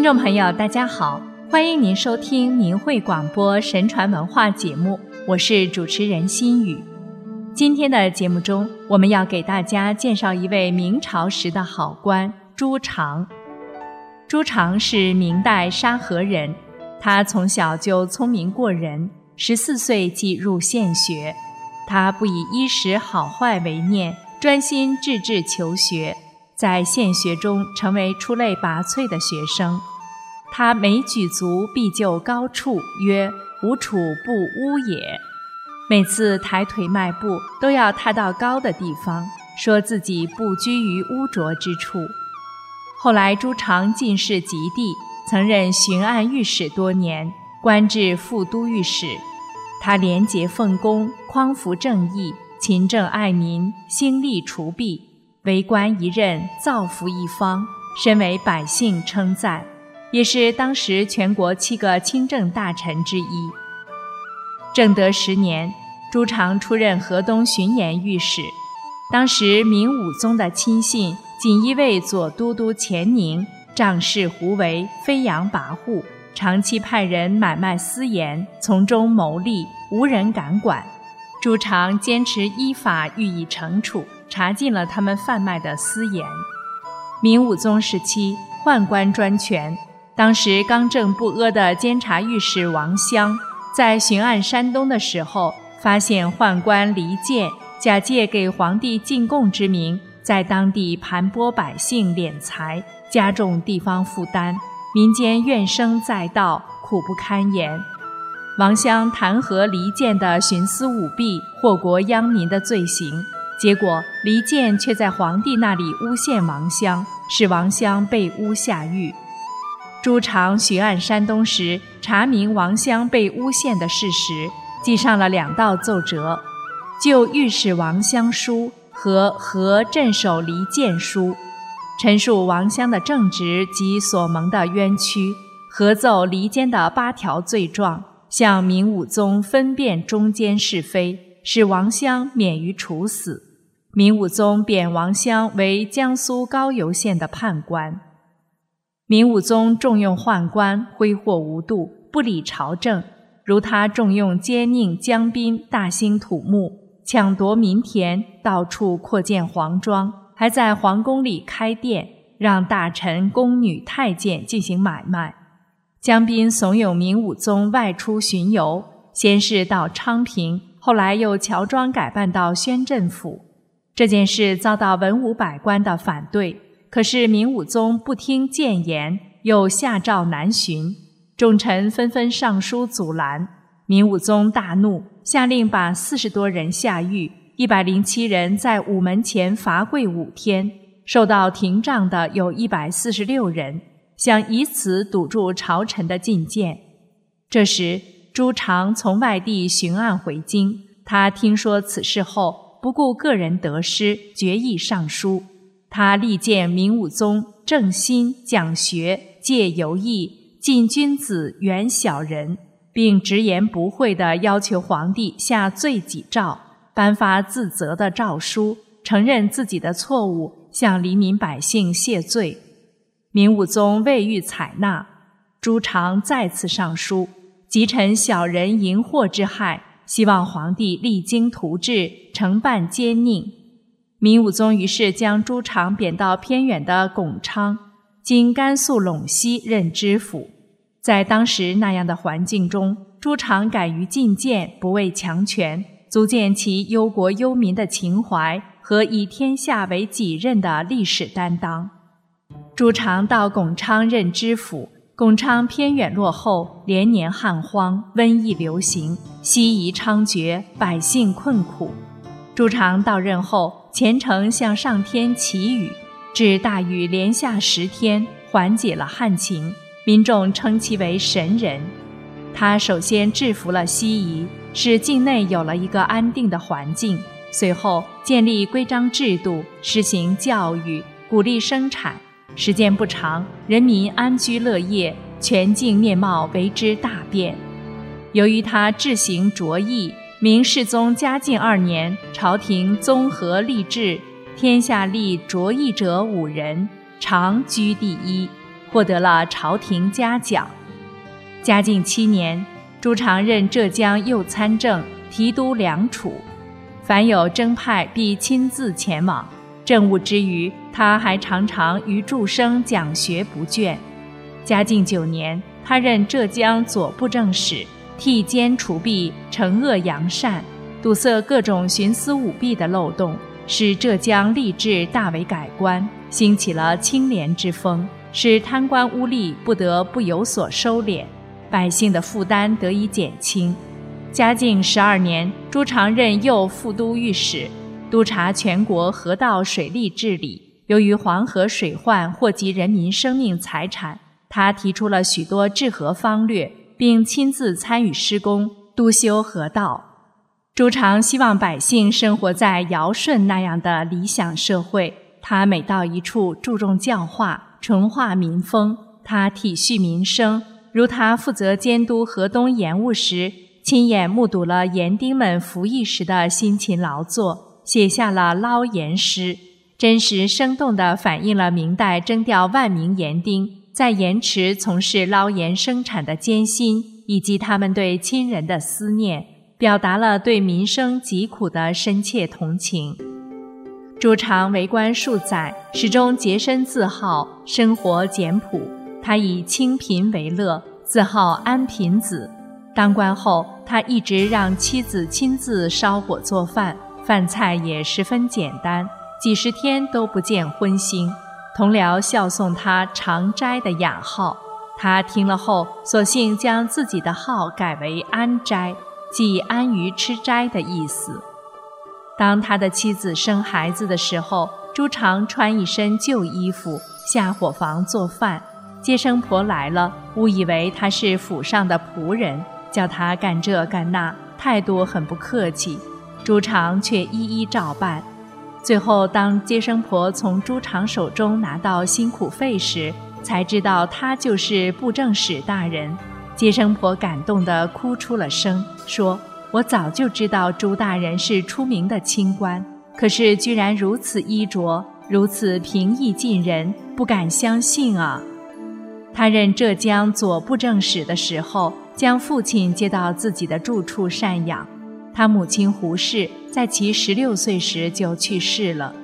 听众朋友，大家好，欢迎您收听明慧广播神传文化节目，我是主持人心雨。今天的节目中，我们要给大家介绍一位明朝时的好官朱常。朱常是明代沙河人，他从小就聪明过人，十四岁即入县学。他不以衣食好坏为念，专心致志求学。在县学中成为出类拔萃的学生，他每举足必就高处，曰“无处不屋也”。每次抬腿迈步，都要踏到高的地方，说自己不居于污浊之处。后来朱常进士及第，曾任巡按御史多年，官至副都御史。他廉洁奉公，匡扶正义，勤政爱民，兴利除弊。为官一任，造福一方，深为百姓称赞，也是当时全国七个清正大臣之一。正德十年，朱常出任河东巡盐御史。当时明武宗的亲信锦衣卫左都督钱宁仗势胡为，飞扬跋扈，长期派人买卖私盐，从中牟利，无人敢管。朱常坚持依法予以惩处。查禁了他们贩卖的私盐。明武宗时期，宦官专权。当时刚正不阿的监察御史王襄，在巡按山东的时候，发现宦官离间假借给皇帝进贡之名，在当地盘剥百姓敛财，加重地方负担，民间怨声载道，苦不堪言。王襄弹劾离间的徇私舞弊、祸国殃民的罪行。结果，黎建却在皇帝那里诬陷王襄，使王襄被诬下狱。朱常巡按山东时，查明王襄被诬陷的事实，记上了两道奏折：就御史王襄书和和镇守黎建书，陈述王襄的正直及所蒙的冤屈，合奏离间的八条罪状，向明武宗分辨中间是非，使王襄免于处死。明武宗贬王襄为江苏高邮县的判官。明武宗重用宦官，挥霍无度，不理朝政。如他重用奸佞江彬，大兴土木，抢夺民田，到处扩建皇庄，还在皇宫里开店，让大臣、宫女、太监进行买卖。江彬怂恿明武宗外出巡游，先是到昌平，后来又乔装改扮到宣镇府。这件事遭到文武百官的反对，可是明武宗不听谏言，又下诏南巡，众臣纷纷上书阻拦。明武宗大怒，下令把四十多人下狱，一百零七人在午门前罚跪五天，受到廷杖的有一百四十六人，想以此堵住朝臣的进谏。这时，朱常从外地巡按回京，他听说此事后。不顾个人得失，决意上书。他力荐明武宗正心讲学，戒游艺，禁君子，远小人，并直言不讳地要求皇帝下罪己诏，颁发自责的诏书，承认自己的错误，向黎民百姓谢罪。明武宗未予采纳，朱常再次上书，急陈小人淫惑之害。希望皇帝励精图治，惩办奸佞。明武宗于是将朱常贬到偏远的巩昌（今甘肃陇西）任知府。在当时那样的环境中，朱常敢于进谏，不畏强权，足见其忧国忧民的情怀和以天下为己任的历史担当。朱常到巩昌任知府。巩昌偏远落后，连年旱荒，瘟疫流行，西夷猖獗，百姓困苦。朱常到任后，虔诚向上天祈雨，至大雨连下十天，缓解了旱情，民众称其为神人。他首先制服了西夷，使境内有了一个安定的环境。随后建立规章制度，实行教育，鼓励生产。时间不长，人民安居乐业，全境面貌为之大变。由于他治行卓异，明世宗嘉靖二年，朝廷综合立制，天下立卓异者五人，常居第一。获得了朝廷嘉奖。嘉靖七年，朱常任浙江右参政、提督梁储，凡有征派，必亲自前往。政务之余，他还常常于诸生讲学不倦。嘉靖九年，他任浙江左布政使，替奸除弊，惩恶扬善，堵塞各种徇私舞弊的漏洞，使浙江吏治大为改观，兴起了清廉之风，使贪官污吏不得不有所收敛。百姓的负担得以减轻。嘉靖十二年，朱常任右副都御史，督察全国河道水利治理。由于黄河水患祸及人民生命财产，他提出了许多治河方略，并亲自参与施工，督修河道。朱常希望百姓生活在尧舜那样的理想社会。他每到一处，注重教化，纯化民风。他体恤民生。如他负责监督河东盐务时，亲眼目睹了盐丁们服役时的辛勤劳作，写下了捞盐诗，真实生动地反映了明代征调万名盐丁在盐池从事捞盐生产的艰辛，以及他们对亲人的思念，表达了对民生疾苦的深切同情。朱常为官数载，始终洁身自好，生活简朴。他以清贫为乐，自号安贫子。当官后，他一直让妻子亲自烧火做饭，饭菜也十分简单，几十天都不见荤腥。同僚笑送他“常斋”的雅号，他听了后，索性将自己的号改为“安斋”，即安于吃斋的意思。当他的妻子生孩子的时候，朱常穿一身旧衣服下伙房做饭。接生婆来了，误以为他是府上的仆人，叫他干这干那，态度很不客气。朱常却一一照办。最后，当接生婆从朱常手中拿到辛苦费时，才知道他就是布政使大人。接生婆感动得哭出了声，说：“我早就知道朱大人是出名的清官，可是居然如此衣着，如此平易近人，不敢相信啊！”他任浙江左布政使的时候，将父亲接到自己的住处赡养。他母亲胡氏在其十六岁时就去世了。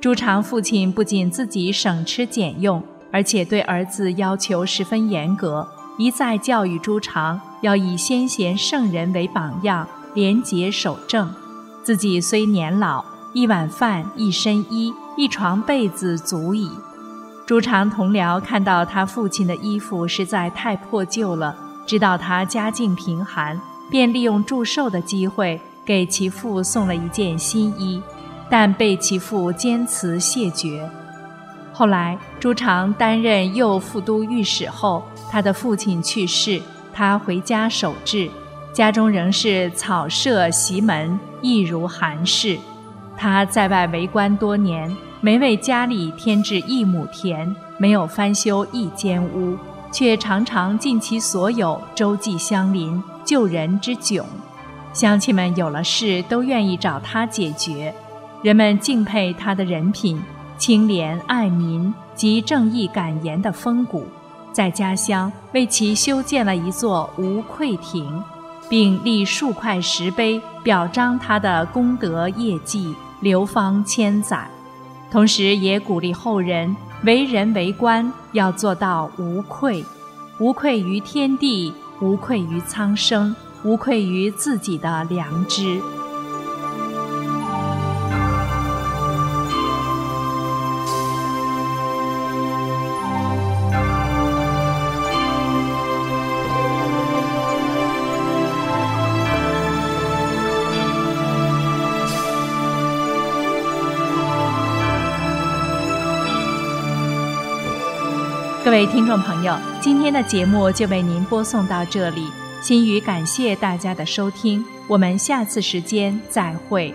朱常父亲不仅自己省吃俭用，而且对儿子要求十分严格，一再教育朱常要以先贤圣人为榜样，廉洁守正。自己虽年老，一碗饭、一身衣、一床被子足矣。朱常同僚看到他父亲的衣服实在太破旧了，知道他家境贫寒，便利用祝寿的机会给其父送了一件新衣，但被其父坚持谢绝。后来朱常担任右副都御史后，他的父亲去世，他回家守制，家中仍是草舍席门，一如韩氏。他在外为官多年。没为家里添置一亩田，没有翻修一间屋，却常常尽其所有周济乡邻、救人之窘。乡亲们有了事都愿意找他解决，人们敬佩他的人品、清廉爱民及正义敢言的风骨，在家乡为其修建了一座无愧亭，并立数块石碑，表彰他的功德业绩，流芳千载。同时，也鼓励后人为人为官要做到无愧，无愧于天地，无愧于苍生，无愧于自己的良知。各位听众朋友，今天的节目就为您播送到这里，心语感谢大家的收听，我们下次时间再会。